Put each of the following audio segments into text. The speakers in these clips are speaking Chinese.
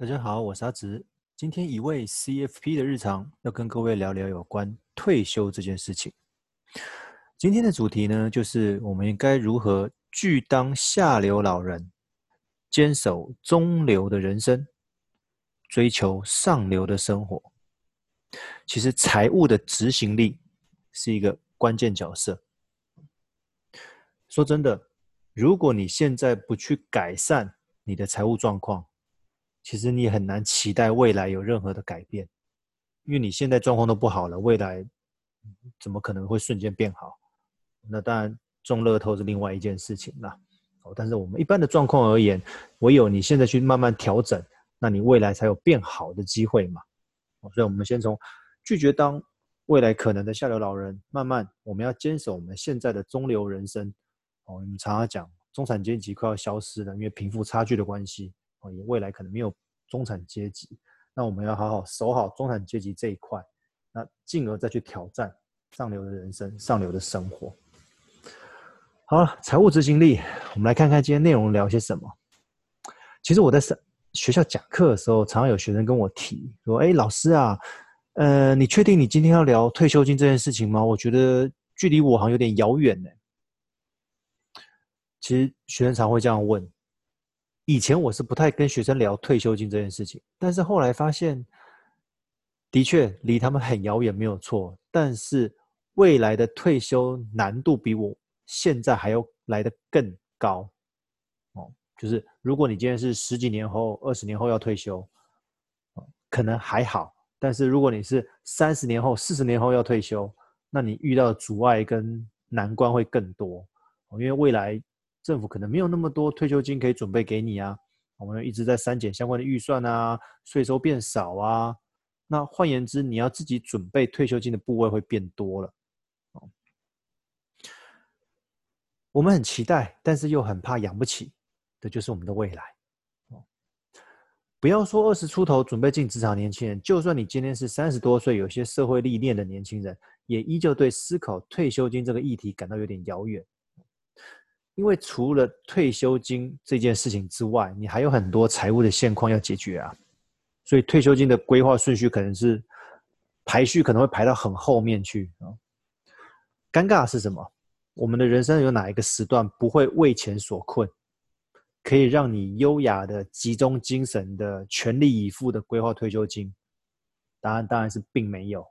大家好，我是阿直。今天一位 CFP 的日常，要跟各位聊聊有关退休这件事情。今天的主题呢，就是我们应该如何拒当下流老人，坚守中流的人生，追求上流的生活。其实财务的执行力是一个关键角色。说真的，如果你现在不去改善你的财务状况，其实你很难期待未来有任何的改变，因为你现在状况都不好了，未来怎么可能会瞬间变好？那当然中乐透是另外一件事情啦。哦，但是我们一般的状况而言，唯有你现在去慢慢调整，那你未来才有变好的机会嘛。哦所以，我们先从拒绝当未来可能的下流老人，慢慢我们要坚守我们现在的中流人生。哦，我们常常讲中产阶级快要消失了，因为贫富差距的关系。哦，也未来可能没有中产阶级，那我们要好好守好中产阶级这一块，那进而再去挑战上流的人生、上流的生活。好了，财务执行力，我们来看看今天内容聊些什么。其实我在上学校讲课的时候，常常有学生跟我提说：“哎，老师啊，呃，你确定你今天要聊退休金这件事情吗？我觉得距离我好像有点遥远呢。”其实学生常会这样问。以前我是不太跟学生聊退休金这件事情，但是后来发现，的确离他们很遥远，没有错。但是未来的退休难度比我现在还要来得更高。哦，就是如果你今天是十几年后、二十年后要退休，可能还好。但是如果你是三十年后、四十年后要退休，那你遇到的阻碍跟难关会更多。因为未来。政府可能没有那么多退休金可以准备给你啊，我们一直在删减相关的预算啊，税收变少啊。那换言之，你要自己准备退休金的部位会变多了。我们很期待，但是又很怕养不起这，就是我们的未来。不要说二十出头准备进职场年轻人，就算你今天是三十多岁，有些社会历练的年轻人，也依旧对思考退休金这个议题感到有点遥远。因为除了退休金这件事情之外，你还有很多财务的现况要解决啊，所以退休金的规划顺序可能是排序可能会排到很后面去啊。尴尬是什么？我们的人生有哪一个时段不会为钱所困，可以让你优雅的集中精神的全力以赴的规划退休金？答案当然是并没有，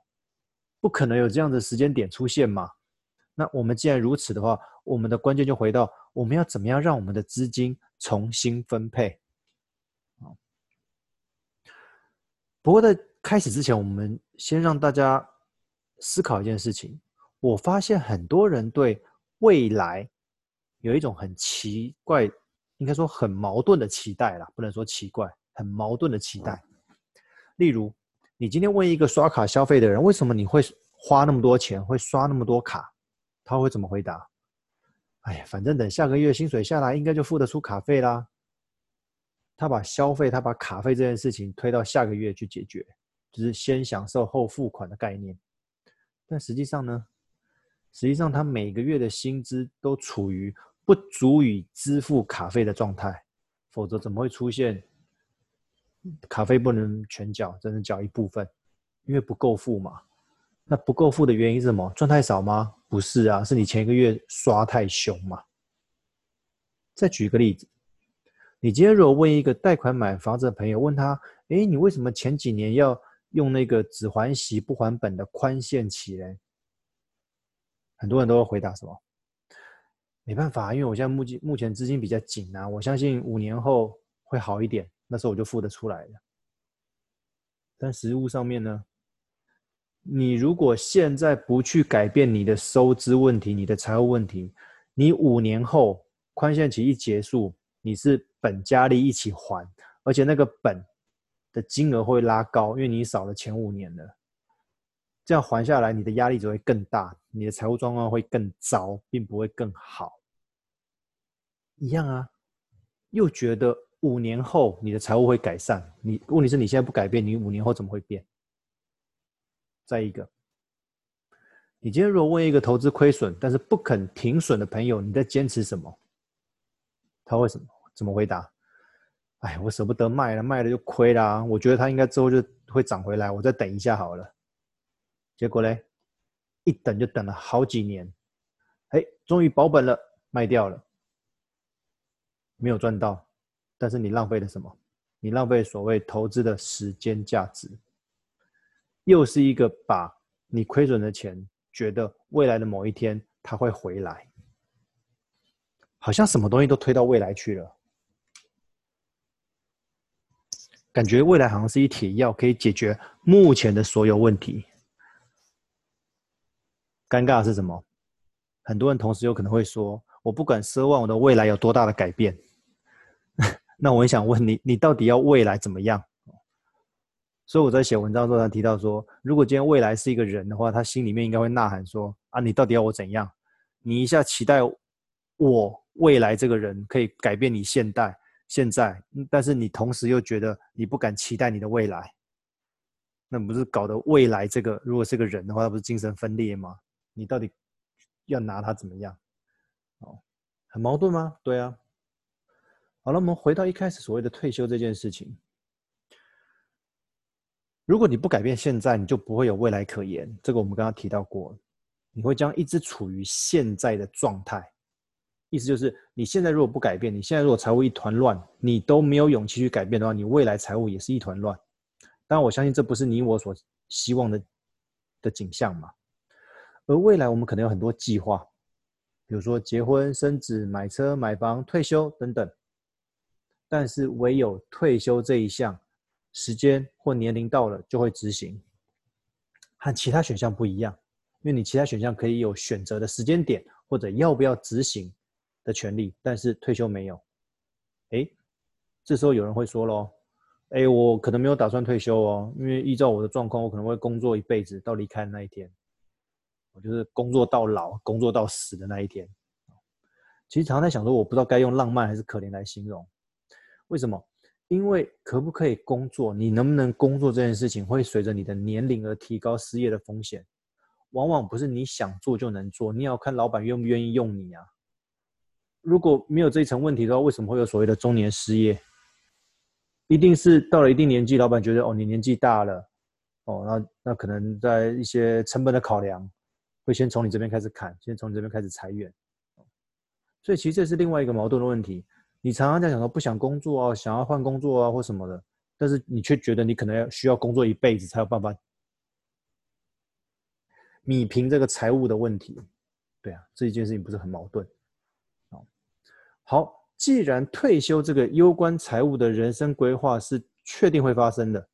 不可能有这样的时间点出现嘛。那我们既然如此的话，我们的关键就回到我们要怎么样让我们的资金重新分配。不过在开始之前，我们先让大家思考一件事情。我发现很多人对未来有一种很奇怪，应该说很矛盾的期待啦，不能说奇怪，很矛盾的期待。例如，你今天问一个刷卡消费的人，为什么你会花那么多钱，会刷那么多卡？他会怎么回答？哎呀，反正等下个月薪水下来，应该就付得出卡费啦。他把消费，他把卡费这件事情推到下个月去解决，就是先享受后付款的概念。但实际上呢，实际上他每个月的薪资都处于不足以支付卡费的状态，否则怎么会出现卡费不能全缴，只能缴一部分？因为不够付嘛。那不够付的原因是什么？赚太少吗？不是啊，是你前一个月刷太凶嘛。再举一个例子，你今天如果问一个贷款买房子的朋友，问他：诶，你为什么前几年要用那个只还息不还本的宽限期嘞？很多人都会回答什么？没办法，因为我现在目前目前资金比较紧啊，我相信五年后会好一点，那时候我就付得出来了。但实物上面呢？你如果现在不去改变你的收支问题、你的财务问题，你五年后宽限期一结束，你是本加利一起还，而且那个本的金额会拉高，因为你少了前五年了。这样还下来，你的压力只会更大，你的财务状况会更糟，并不会更好。一样啊，又觉得五年后你的财务会改善，你问题是你现在不改变，你五年后怎么会变？再一个，你今天如果问一个投资亏损但是不肯停损的朋友，你在坚持什么？他为什么？怎么回答？哎，我舍不得卖了，卖了就亏啦。我觉得它应该之后就会涨回来，我再等一下好了。结果嘞，一等就等了好几年，哎，终于保本了，卖掉了，没有赚到，但是你浪费了什么？你浪费所谓投资的时间价值，又是一个把你亏损的钱，觉得未来的某一天它会回来，好像什么东西都推到未来去了。感觉未来好像是一帖药，可以解决目前的所有问题。尴尬的是什么？很多人同时有可能会说：“我不敢奢望我的未来有多大的改变。”那我也想问你：你到底要未来怎么样？所以我在写文章的时候，他提到说：如果今天未来是一个人的话，他心里面应该会呐喊说：“啊，你到底要我怎样？你一下期待我未来这个人可以改变你现代。”现在，但是你同时又觉得你不敢期待你的未来，那不是搞得未来这个如果是个人的话，他不是精神分裂吗？你到底要拿他怎么样？哦，很矛盾吗？对啊。好了，我们回到一开始所谓的退休这件事情。如果你不改变现在，你就不会有未来可言。这个我们刚刚提到过，你会将一直处于现在的状态。意思就是，你现在如果不改变，你现在如果财务一团乱，你都没有勇气去改变的话，你未来财务也是一团乱。当然，我相信这不是你我所希望的的景象嘛。而未来我们可能有很多计划，比如说结婚、生子、买车、买房、退休等等。但是唯有退休这一项，时间或年龄到了就会执行，和其他选项不一样，因为你其他选项可以有选择的时间点，或者要不要执行。的权利，但是退休没有。哎，这时候有人会说喽，哎，我可能没有打算退休哦，因为依照我的状况，我可能会工作一辈子到离开的那一天，我就是工作到老，工作到死的那一天。其实常常在想说，我不知道该用浪漫还是可怜来形容。为什么？因为可不可以工作，你能不能工作这件事情，会随着你的年龄而提高失业的风险。往往不是你想做就能做，你要看老板愿不愿意用你啊。如果没有这一层问题的话，为什么会有所谓的中年失业？一定是到了一定年纪，老板觉得哦，你年纪大了，哦，那那可能在一些成本的考量，会先从你这边开始砍，先从你这边开始裁员。所以其实这是另外一个矛盾的问题。你常常在想说不想工作啊，想要换工作啊或什么的，但是你却觉得你可能要需要工作一辈子才有办法弭平这个财务的问题。对啊，这一件事情不是很矛盾？好，既然退休这个攸关财务的人生规划是确定会发生的，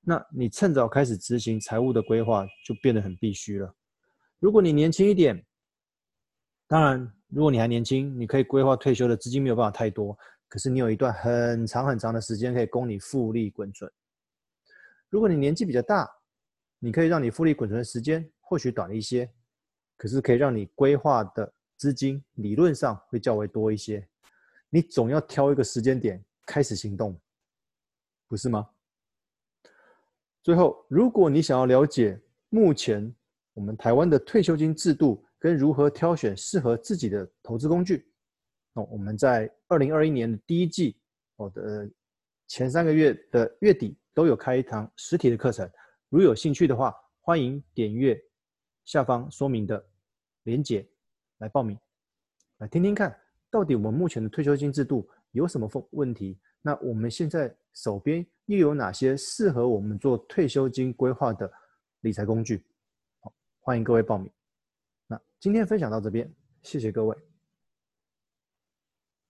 那你趁早开始执行财务的规划就变得很必须了。如果你年轻一点，当然，如果你还年轻，你可以规划退休的资金没有办法太多，可是你有一段很长很长的时间可以供你复利滚存。如果你年纪比较大，你可以让你复利滚存的时间或许短一些，可是可以让你规划的。资金理论上会较为多一些，你总要挑一个时间点开始行动，不是吗？最后，如果你想要了解目前我们台湾的退休金制度跟如何挑选适合自己的投资工具，那我们在二零二一年的第一季，我的前三个月的月底都有开一堂实体的课程，如有兴趣的话，欢迎点阅下方说明的连结。来报名，来听听看，到底我们目前的退休金制度有什么问题？那我们现在手边又有哪些适合我们做退休金规划的理财工具？好，欢迎各位报名。今天分享到这边，谢谢各位。